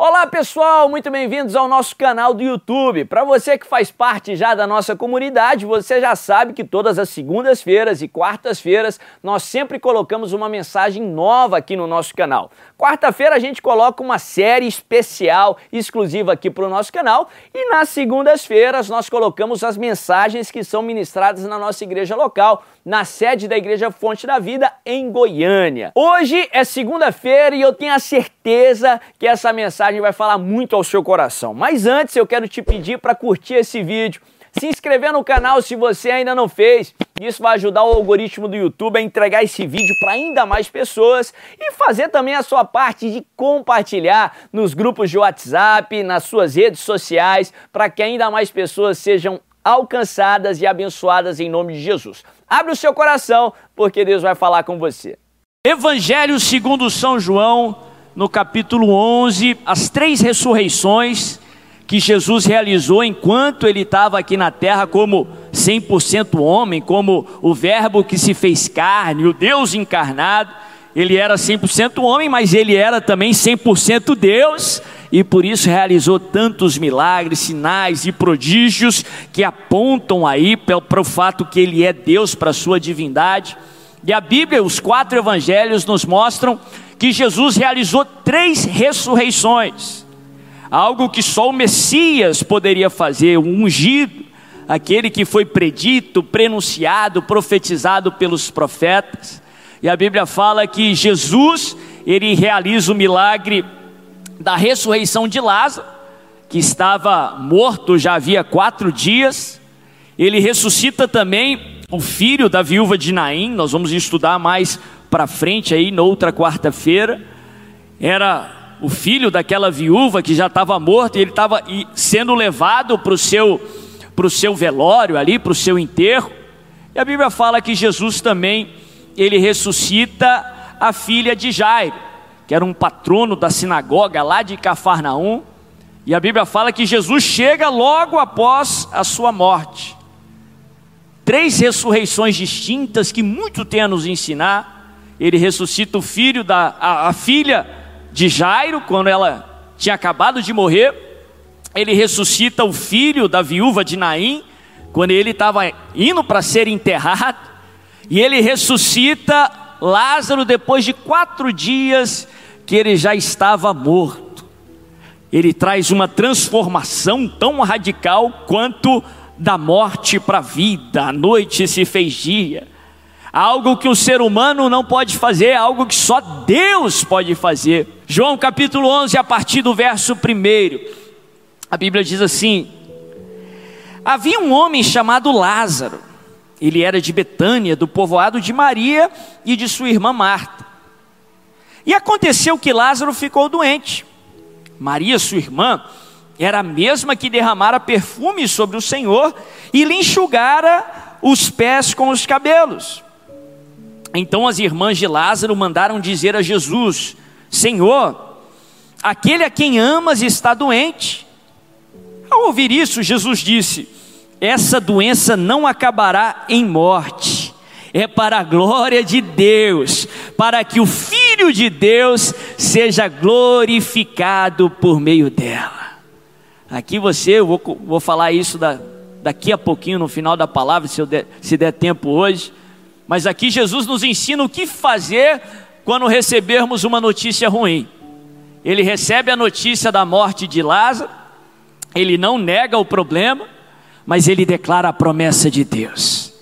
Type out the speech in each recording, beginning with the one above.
Olá pessoal, muito bem-vindos ao nosso canal do YouTube. Para você que faz parte já da nossa comunidade, você já sabe que todas as segundas-feiras e quartas-feiras nós sempre colocamos uma mensagem nova aqui no nosso canal. Quarta-feira a gente coloca uma série especial exclusiva aqui para o nosso canal e nas segundas-feiras nós colocamos as mensagens que são ministradas na nossa igreja local, na sede da Igreja Fonte da Vida em Goiânia. Hoje é segunda-feira e eu tenho a certeza que essa mensagem vai falar muito ao seu coração. Mas antes eu quero te pedir para curtir esse vídeo se inscrever no canal se você ainda não fez. Isso vai ajudar o algoritmo do YouTube a entregar esse vídeo para ainda mais pessoas e fazer também a sua parte de compartilhar nos grupos de WhatsApp, nas suas redes sociais, para que ainda mais pessoas sejam alcançadas e abençoadas em nome de Jesus. Abre o seu coração, porque Deus vai falar com você. Evangelho segundo São João, no capítulo 11, as três ressurreições que Jesus realizou enquanto ele estava aqui na terra como 100% homem, como o Verbo que se fez carne, o Deus encarnado. Ele era 100% homem, mas ele era também 100% Deus, e por isso realizou tantos milagres, sinais e prodígios que apontam aí para o fato que ele é Deus, para a sua divindade. E a Bíblia, os quatro evangelhos nos mostram que Jesus realizou três ressurreições algo que só o Messias poderia fazer, o ungido, aquele que foi predito, prenunciado, profetizado pelos profetas. E a Bíblia fala que Jesus, ele realiza o milagre da ressurreição de Lázaro, que estava morto já havia quatro dias. Ele ressuscita também o filho da viúva de Naim, nós vamos estudar mais para frente aí, noutra quarta-feira. Era o filho daquela viúva que já estava morto, e ele estava sendo levado para o seu, seu velório ali, para o seu enterro. E a Bíblia fala que Jesus também, ele ressuscita a filha de Jairo, que era um patrono da sinagoga lá de Cafarnaum. E a Bíblia fala que Jesus chega logo após a sua morte. Três ressurreições distintas que muito tem a nos ensinar. Ele ressuscita o filho da a, a filha de Jairo, quando ela tinha acabado de morrer. Ele ressuscita o filho da viúva de Naim, quando ele estava indo para ser enterrado. E ele ressuscita Lázaro depois de quatro dias que ele já estava morto. Ele traz uma transformação tão radical quanto da morte para a vida. A noite se fez dia algo que o ser humano não pode fazer, algo que só Deus pode fazer. João capítulo 11, a partir do verso 1, a Bíblia diz assim: Havia um homem chamado Lázaro, ele era de Betânia, do povoado de Maria e de sua irmã Marta. E aconteceu que Lázaro ficou doente. Maria, sua irmã, era a mesma que derramara perfume sobre o Senhor e lhe enxugara os pés com os cabelos. Então as irmãs de Lázaro mandaram dizer a Jesus: Senhor, aquele a quem amas está doente. Ao ouvir isso, Jesus disse: Essa doença não acabará em morte, é para a glória de Deus, para que o Filho de Deus seja glorificado por meio dela. Aqui você, eu vou, vou falar isso da, daqui a pouquinho, no final da palavra, se, der, se der tempo hoje. Mas aqui Jesus nos ensina o que fazer quando recebermos uma notícia ruim. Ele recebe a notícia da morte de Lázaro, ele não nega o problema, mas ele declara a promessa de Deus.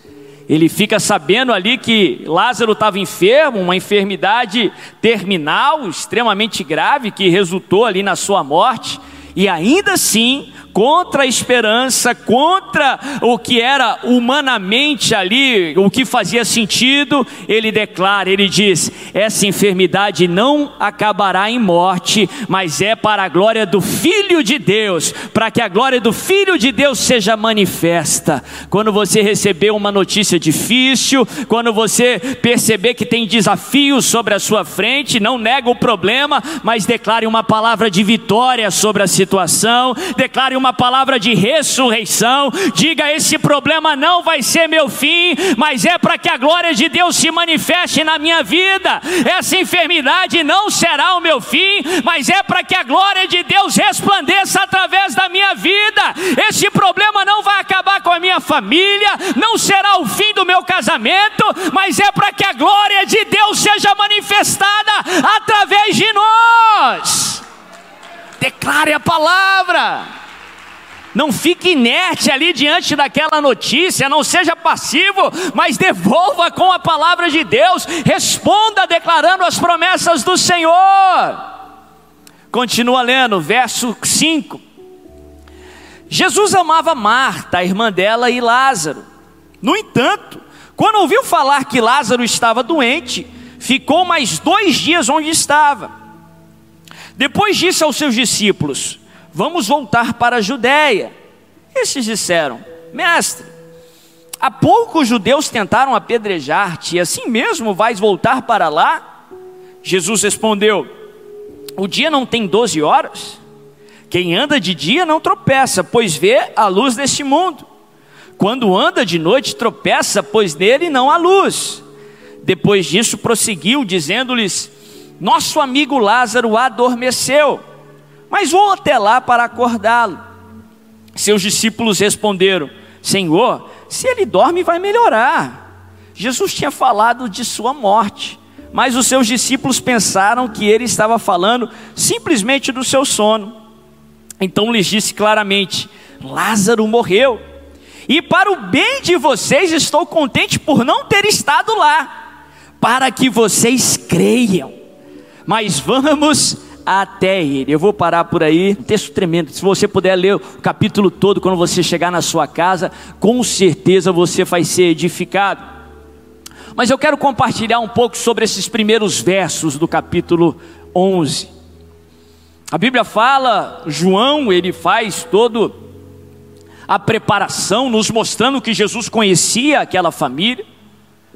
Ele fica sabendo ali que Lázaro estava enfermo, uma enfermidade terminal, extremamente grave, que resultou ali na sua morte, e ainda assim contra a esperança, contra o que era humanamente ali, o que fazia sentido, ele declara, ele diz: essa enfermidade não acabará em morte, mas é para a glória do Filho de Deus, para que a glória do Filho de Deus seja manifesta. Quando você receber uma notícia difícil, quando você perceber que tem desafios sobre a sua frente, não nega o problema, mas declare uma palavra de vitória sobre a situação, declare uma uma palavra de ressurreição. Diga: esse problema não vai ser meu fim, mas é para que a glória de Deus se manifeste na minha vida. Essa enfermidade não será o meu fim, mas é para que a glória de Deus resplandeça através da minha vida. Esse problema não vai acabar com a minha família, não será o fim do meu casamento, mas é para que a glória de Deus seja manifestada através de nós. Declare a palavra. Não fique inerte ali diante daquela notícia, não seja passivo, mas devolva com a palavra de Deus, responda declarando as promessas do Senhor. Continua lendo, verso 5. Jesus amava Marta, a irmã dela, e Lázaro. No entanto, quando ouviu falar que Lázaro estava doente, ficou mais dois dias onde estava. Depois disse aos seus discípulos: Vamos voltar para a Judéia. Estes disseram: Mestre, há pouco os judeus tentaram apedrejar-te, e assim mesmo vais voltar para lá? Jesus respondeu: O dia não tem doze horas? Quem anda de dia não tropeça, pois vê a luz deste mundo. Quando anda de noite, tropeça, pois nele não há luz. Depois disso, prosseguiu, dizendo-lhes: Nosso amigo Lázaro adormeceu, mas vou até lá para acordá-lo. Seus discípulos responderam: Senhor, se ele dorme, vai melhorar. Jesus tinha falado de sua morte, mas os seus discípulos pensaram que ele estava falando simplesmente do seu sono. Então lhes disse claramente: Lázaro morreu, e para o bem de vocês estou contente por não ter estado lá, para que vocês creiam. Mas vamos até ele. Eu vou parar por aí, um texto tremendo. Se você puder ler o capítulo todo quando você chegar na sua casa, com certeza você vai ser edificado. Mas eu quero compartilhar um pouco sobre esses primeiros versos do capítulo 11. A Bíblia fala, João, ele faz todo a preparação, nos mostrando que Jesus conhecia aquela família,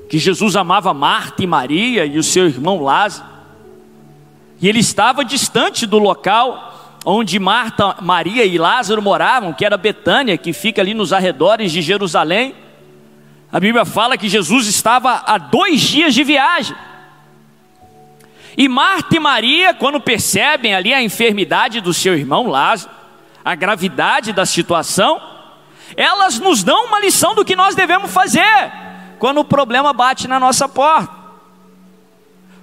que Jesus amava Marta e Maria e o seu irmão Lázaro. E ele estava distante do local onde Marta, Maria e Lázaro moravam, que era Betânia, que fica ali nos arredores de Jerusalém. A Bíblia fala que Jesus estava a dois dias de viagem. E Marta e Maria, quando percebem ali a enfermidade do seu irmão Lázaro, a gravidade da situação, elas nos dão uma lição do que nós devemos fazer quando o problema bate na nossa porta.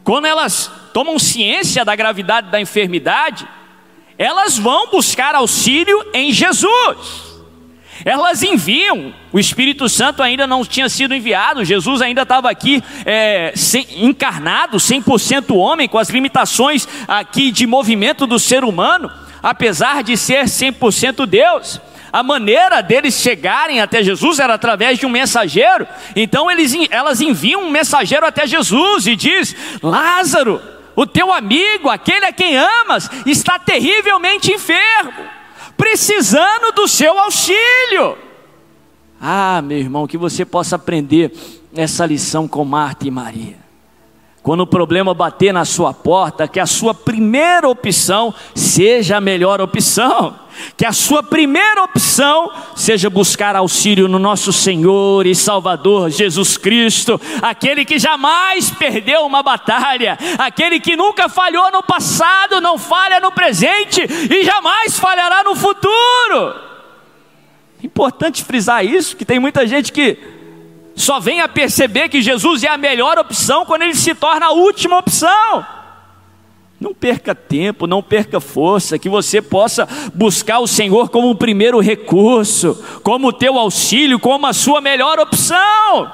Quando elas tomam ciência da gravidade da enfermidade, elas vão buscar auxílio em Jesus. Elas enviam, o Espírito Santo ainda não tinha sido enviado, Jesus ainda estava aqui é, sem, encarnado, 100% homem, com as limitações aqui de movimento do ser humano, apesar de ser 100% Deus. A maneira deles chegarem até Jesus era através de um mensageiro. Então eles, elas enviam um mensageiro até Jesus e diz: Lázaro, o teu amigo, aquele a quem amas, está terrivelmente enfermo precisando do seu auxílio. Ah, meu irmão, que você possa aprender essa lição com Marta e Maria. Quando o problema bater na sua porta, que a sua primeira opção seja a melhor opção. Que a sua primeira opção seja buscar auxílio no nosso Senhor e Salvador Jesus Cristo, aquele que jamais perdeu uma batalha, aquele que nunca falhou no passado, não falha no presente e jamais falhará no futuro. Importante frisar isso, que tem muita gente que só vem a perceber que Jesus é a melhor opção quando ele se torna a última opção. Não perca tempo, não perca força, que você possa buscar o Senhor como o primeiro recurso, como o teu auxílio, como a sua melhor opção.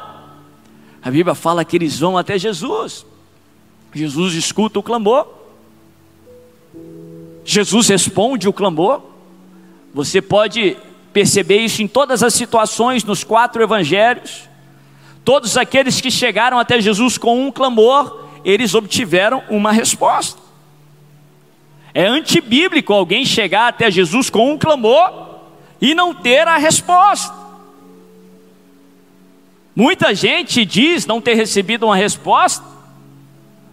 A Bíblia fala que eles vão até Jesus. Jesus escuta o clamor. Jesus responde o clamor. Você pode perceber isso em todas as situações nos quatro evangelhos. Todos aqueles que chegaram até Jesus com um clamor, eles obtiveram uma resposta. É antibíblico alguém chegar até Jesus com um clamor e não ter a resposta. Muita gente diz não ter recebido uma resposta.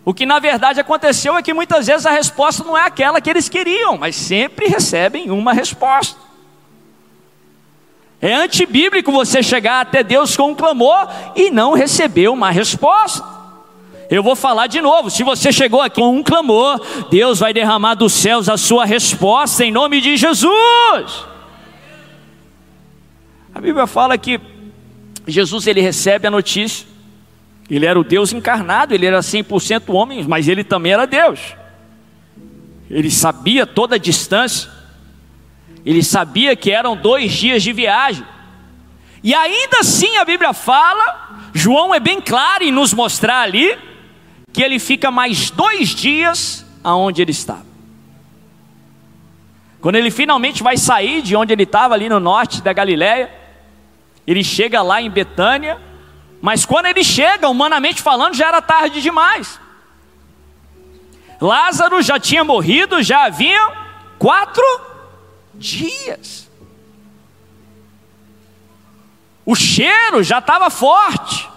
O que na verdade aconteceu é que muitas vezes a resposta não é aquela que eles queriam, mas sempre recebem uma resposta. É antibíblico você chegar até Deus com um clamor e não receber uma resposta. Eu vou falar de novo: se você chegou aqui com um clamor, Deus vai derramar dos céus a sua resposta em nome de Jesus. A Bíblia fala que Jesus ele recebe a notícia, ele era o Deus encarnado, ele era 100% homem, mas ele também era Deus. Ele sabia toda a distância, ele sabia que eram dois dias de viagem. E ainda assim a Bíblia fala, João é bem claro em nos mostrar ali, que ele fica mais dois dias aonde ele estava. Quando ele finalmente vai sair de onde ele estava, ali no norte da Galiléia, ele chega lá em Betânia, mas quando ele chega, humanamente falando, já era tarde demais. Lázaro já tinha morrido, já havia quatro dias. O cheiro já estava forte.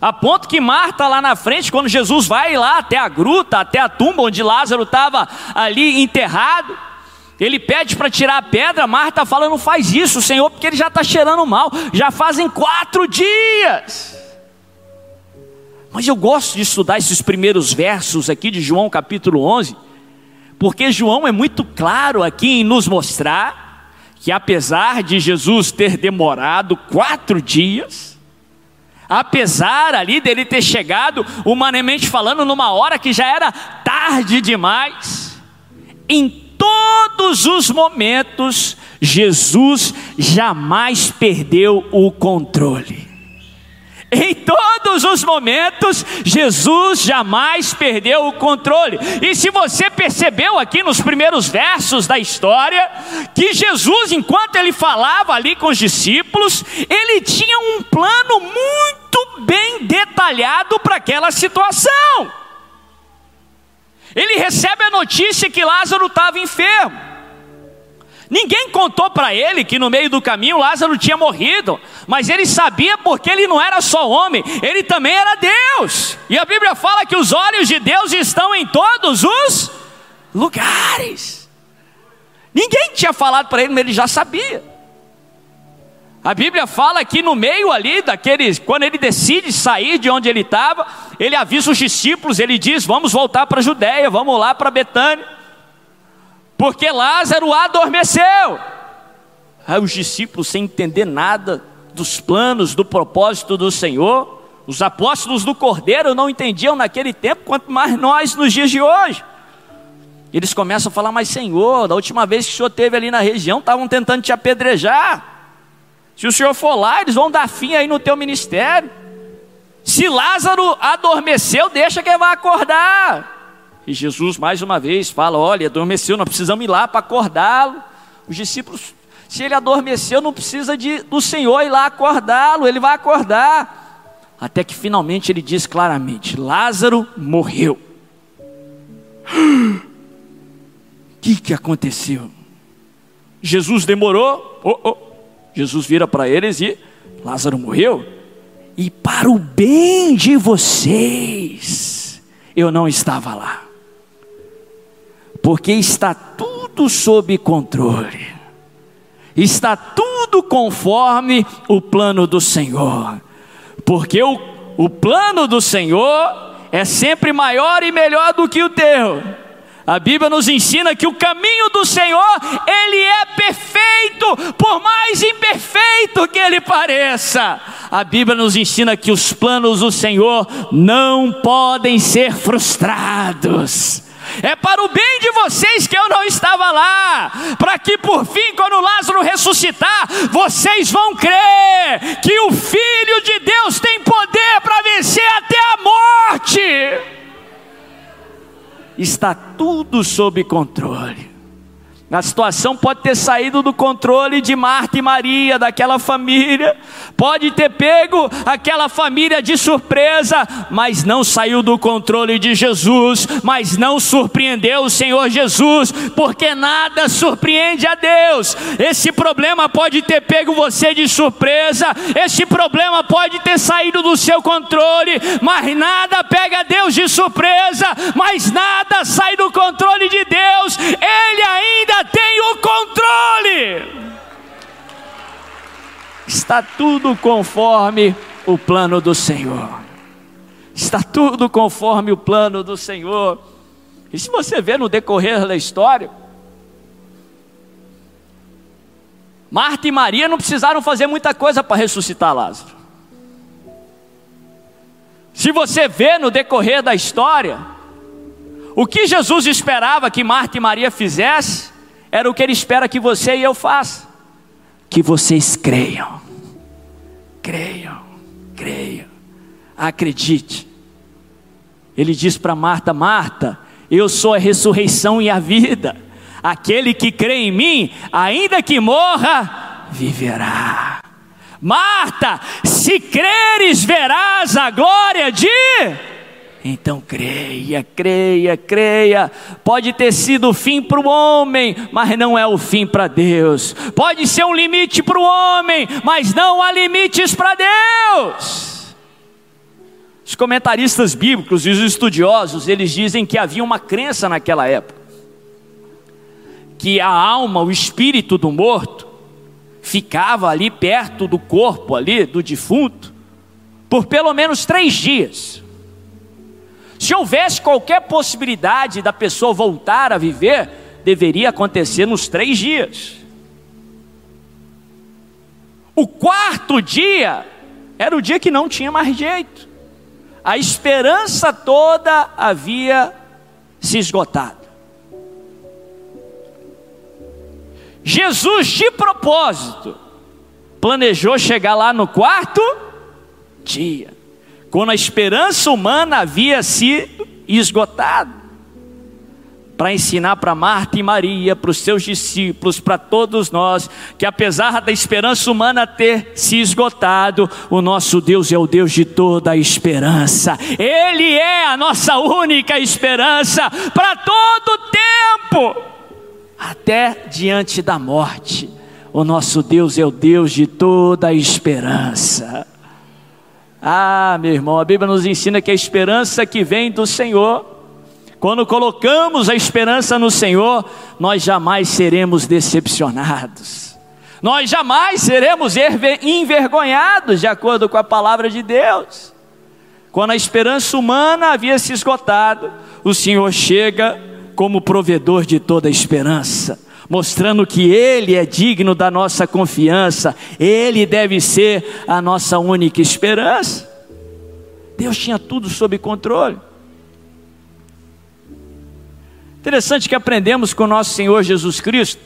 A ponto que Marta lá na frente, quando Jesus vai lá até a gruta, até a tumba onde Lázaro estava ali enterrado, ele pede para tirar a pedra. Marta fala: Não faz isso, Senhor, porque ele já está cheirando mal. Já fazem quatro dias. Mas eu gosto de estudar esses primeiros versos aqui de João capítulo 11, porque João é muito claro aqui em nos mostrar que apesar de Jesus ter demorado quatro dias, apesar ali dele ter chegado, humanamente falando, numa hora que já era tarde demais, em todos os momentos, Jesus jamais perdeu o controle. Em todos os momentos, Jesus jamais perdeu o controle. E se você percebeu aqui nos primeiros versos da história, que Jesus, enquanto ele falava ali com os discípulos, ele tinha um plano muito bem detalhado para aquela situação. Ele recebe a notícia que Lázaro estava enfermo. Ninguém contou para ele que no meio do caminho Lázaro tinha morrido, mas ele sabia porque ele não era só homem, ele também era Deus. E a Bíblia fala que os olhos de Deus estão em todos os lugares. Ninguém tinha falado para ele, mas ele já sabia. A Bíblia fala que no meio ali daqueles, quando ele decide sair de onde ele estava, ele avisa os discípulos, ele diz: Vamos voltar para a Judéia, vamos lá para Betânia porque Lázaro adormeceu. Aí os discípulos, sem entender nada dos planos, do propósito do Senhor, os apóstolos do Cordeiro não entendiam naquele tempo, quanto mais nós nos dias de hoje. Eles começam a falar, mas Senhor, da última vez que o Senhor esteve ali na região, estavam tentando te apedrejar. Se o Senhor for lá, eles vão dar fim aí no teu ministério. Se Lázaro adormeceu, deixa que ele vai acordar. E Jesus mais uma vez fala: Olha, adormeceu, não precisamos ir lá para acordá-lo. Os discípulos, se ele adormeceu, não precisa de, do Senhor ir lá acordá-lo, ele vai acordar. Até que finalmente ele diz claramente: Lázaro morreu. O que, que aconteceu? Jesus demorou, oh, oh. Jesus vira para eles e Lázaro morreu. E para o bem de vocês, eu não estava lá porque está tudo sob controle, está tudo conforme o plano do Senhor, porque o, o plano do Senhor é sempre maior e melhor do que o teu. A Bíblia nos ensina que o caminho do Senhor, ele é perfeito, por mais imperfeito que ele pareça. A Bíblia nos ensina que os planos do Senhor não podem ser frustrados. É para o bem de vocês que eu não estava lá, para que por fim, quando Lázaro ressuscitar, vocês vão crer que o Filho de Deus tem poder para vencer até a morte. Está tudo sob controle. A situação pode ter saído do controle de Marta e Maria, daquela família, pode ter pego aquela família de surpresa, mas não saiu do controle de Jesus, mas não surpreendeu o Senhor Jesus, porque nada surpreende a Deus. Esse problema pode ter pego você de surpresa, esse problema pode ter saído do seu controle, mas nada pega Deus de surpresa, mas nada está tudo conforme o plano do Senhor. Está tudo conforme o plano do Senhor. E se você ver no decorrer da história, Marta e Maria não precisaram fazer muita coisa para ressuscitar Lázaro. Se você vê no decorrer da história, o que Jesus esperava que Marta e Maria fizessem, era o que ele espera que você e eu façam. Que vocês creiam, creiam, creiam, acredite. Ele diz para Marta: Marta, eu sou a ressurreição e a vida. Aquele que crê em mim, ainda que morra, viverá. Marta, se creres, verás a glória de. Então creia, creia, creia. Pode ter sido o fim para o homem, mas não é o fim para Deus. Pode ser um limite para o homem, mas não há limites para Deus. Os comentaristas bíblicos e os estudiosos, eles dizem que havia uma crença naquela época que a alma, o espírito do morto, ficava ali perto do corpo ali do defunto por pelo menos três dias. Se houvesse qualquer possibilidade da pessoa voltar a viver, deveria acontecer nos três dias. O quarto dia era o dia que não tinha mais jeito. A esperança toda havia se esgotado. Jesus, de propósito, planejou chegar lá no quarto dia, quando a esperança humana havia sido esgotada, para ensinar para Marta e Maria, para os seus discípulos, para todos nós, que apesar da esperança humana ter se esgotado, o nosso Deus é o Deus de toda a esperança, Ele é a nossa única esperança para todo tempo até diante da morte. O nosso Deus é o Deus de toda a esperança. Ah, meu irmão, a Bíblia nos ensina que a esperança que vem do Senhor, quando colocamos a esperança no Senhor, nós jamais seremos decepcionados, nós jamais seremos envergonhados, de acordo com a palavra de Deus. Quando a esperança humana havia se esgotado, o Senhor chega como provedor de toda esperança, mostrando que Ele é digno da nossa confiança, Ele deve ser a nossa única esperança. Deus tinha tudo sob controle. Interessante que aprendemos com nosso Senhor Jesus Cristo,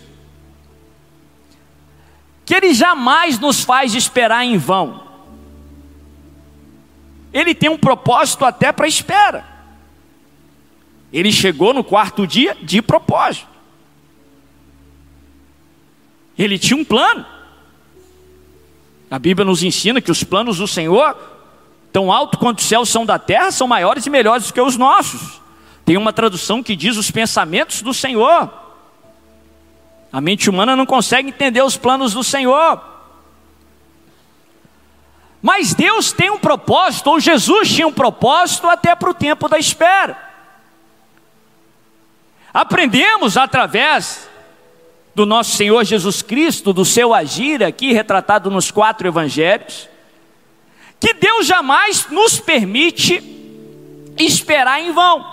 que Ele jamais nos faz esperar em vão. Ele tem um propósito até para a espera. Ele chegou no quarto dia de propósito. Ele tinha um plano. A Bíblia nos ensina que os planos do Senhor, tão alto quanto os céus são da terra, são maiores e melhores do que os nossos. Tem uma tradução que diz os pensamentos do Senhor. A mente humana não consegue entender os planos do Senhor. Mas Deus tem um propósito, ou Jesus tinha um propósito até para o tempo da espera. Aprendemos através do nosso Senhor Jesus Cristo, do seu agir aqui, retratado nos quatro evangelhos, que Deus jamais nos permite esperar em vão.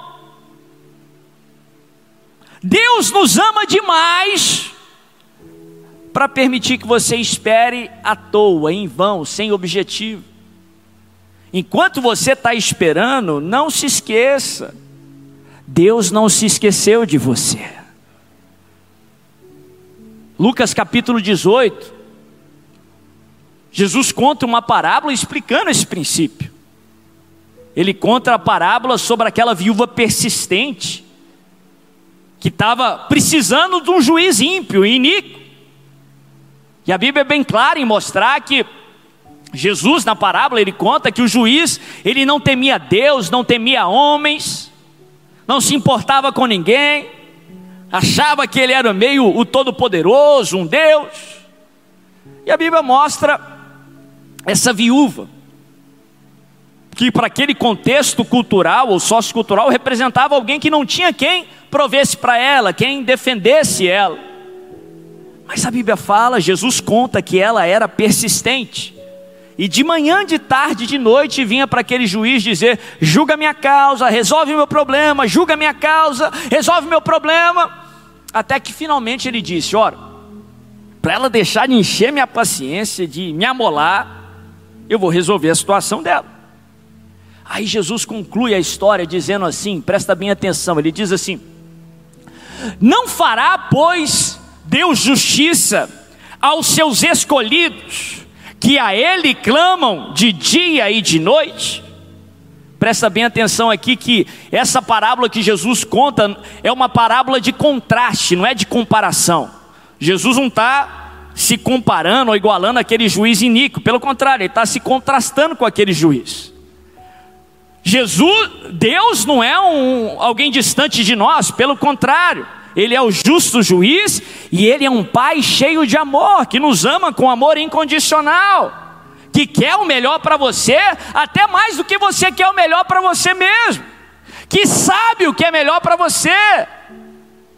Deus nos ama demais para permitir que você espere à toa, em vão, sem objetivo. Enquanto você está esperando, não se esqueça Deus não se esqueceu de você. Lucas capítulo 18, Jesus conta uma parábola explicando esse princípio. Ele conta a parábola sobre aquela viúva persistente, que estava precisando de um juiz ímpio e iníquo. E a Bíblia é bem clara em mostrar que Jesus, na parábola, ele conta que o juiz, ele não temia Deus, não temia homens, não se importava com ninguém, achava que ele era meio o todo-poderoso, um Deus. E a Bíblia mostra essa viúva, que para aquele contexto cultural ou sociocultural representava alguém que não tinha quem provesse para ela, quem defendesse ela. Mas a Bíblia fala, Jesus conta que ela era persistente. E de manhã, de tarde, de noite vinha para aquele juiz dizer: julga minha causa, resolve meu problema, julga minha causa, resolve meu problema. Até que finalmente ele disse: ora, para ela deixar de encher minha paciência, de me amolar, eu vou resolver a situação dela. Aí Jesus conclui a história dizendo assim: presta bem atenção, ele diz assim: Não fará, pois, Deus justiça aos seus escolhidos que a Ele clamam de dia e de noite. Presta bem atenção aqui que essa parábola que Jesus conta é uma parábola de contraste, não é de comparação. Jesus não está se comparando ou igualando aquele juiz iníquo, pelo contrário, ele está se contrastando com aquele juiz. Jesus, Deus não é um, alguém distante de nós, pelo contrário, Ele é o justo juiz e Ele é um Pai cheio de amor, que nos ama com amor incondicional, que quer o melhor para você, até mais do que você quer o melhor para você mesmo, que sabe o que é melhor para você,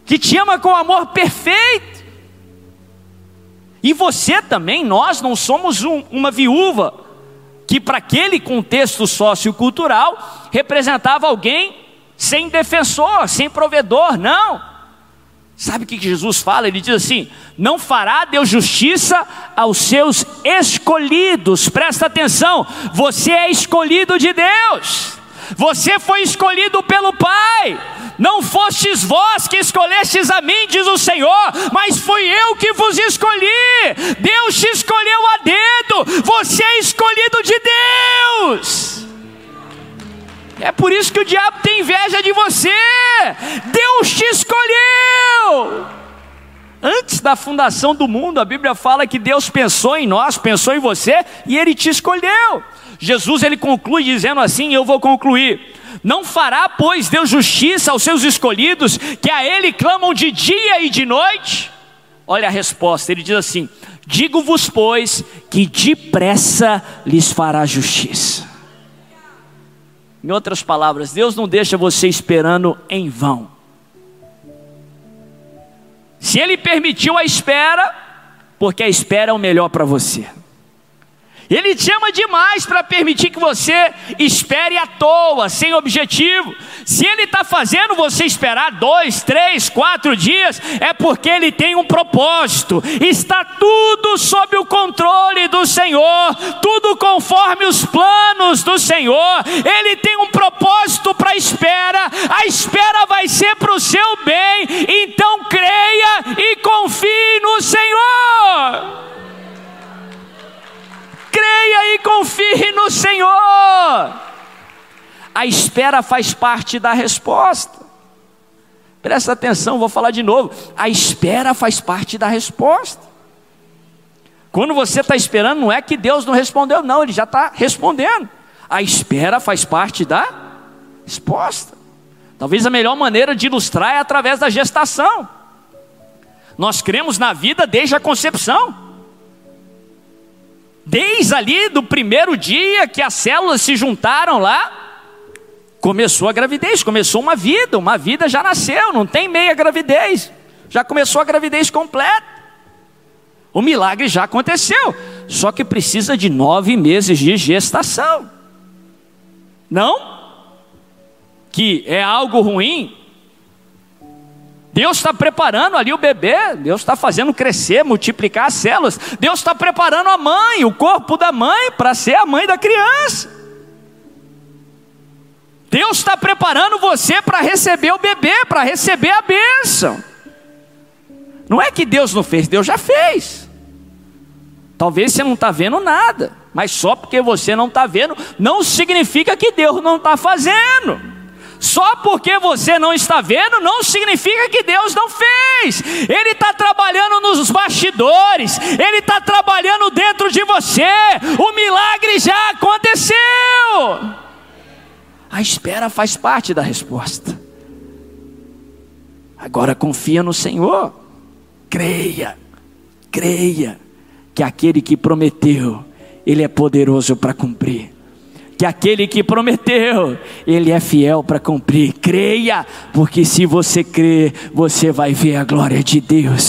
que te ama com amor perfeito. E você também, nós não somos um, uma viúva que para aquele contexto sociocultural representava alguém sem defensor, sem provedor, não. Sabe o que Jesus fala? Ele diz assim: Não fará Deus justiça aos seus escolhidos. Presta atenção, você é escolhido de Deus. Você foi escolhido pelo Pai. Não fostes vós que escolhestes a mim, diz o Senhor, mas fui eu que vos escolhi. Deus te escolheu a dedo. Você é escolhido de Deus. É por isso que o diabo tem inveja de você. Deus te escolheu. Antes da fundação do mundo, a Bíblia fala que Deus pensou em nós, pensou em você e ele te escolheu. Jesus ele conclui dizendo assim, eu vou concluir: não fará, pois, Deus justiça aos seus escolhidos, que a Ele clamam de dia e de noite? Olha a resposta, ele diz assim: Digo-vos, pois, que depressa lhes fará justiça. Em outras palavras, Deus não deixa você esperando em vão. Se Ele permitiu a espera, porque a espera é o melhor para você. Ele te ama demais para permitir que você espere à toa, sem objetivo. Se Ele está fazendo você esperar dois, três, quatro dias, é porque Ele tem um propósito. Está tudo sob o controle do Senhor, tudo conforme os planos do Senhor. Ele tem um propósito para a espera, a espera vai ser para o seu bem. Então creia e confie no Senhor creia e confie no Senhor. A espera faz parte da resposta. Presta atenção, vou falar de novo. A espera faz parte da resposta. Quando você está esperando, não é que Deus não respondeu, não, Ele já está respondendo. A espera faz parte da resposta. Talvez a melhor maneira de ilustrar é através da gestação. Nós cremos na vida desde a concepção. Desde ali do primeiro dia que as células se juntaram lá, começou a gravidez, começou uma vida, uma vida já nasceu, não tem meia gravidez, já começou a gravidez completa. O milagre já aconteceu, só que precisa de nove meses de gestação. Não? Que é algo ruim, Deus está preparando ali o bebê, Deus está fazendo crescer, multiplicar as células, Deus está preparando a mãe, o corpo da mãe, para ser a mãe da criança. Deus está preparando você para receber o bebê, para receber a bênção. Não é que Deus não fez, Deus já fez. Talvez você não está vendo nada, mas só porque você não está vendo, não significa que Deus não está fazendo. Só porque você não está vendo, não significa que Deus não fez. Ele está trabalhando nos bastidores, Ele está trabalhando dentro de você. O milagre já aconteceu. A espera faz parte da resposta. Agora confia no Senhor, creia, creia que aquele que prometeu, Ele é poderoso para cumprir que aquele que prometeu, ele é fiel para cumprir. Creia, porque se você crer, você vai ver a glória de Deus.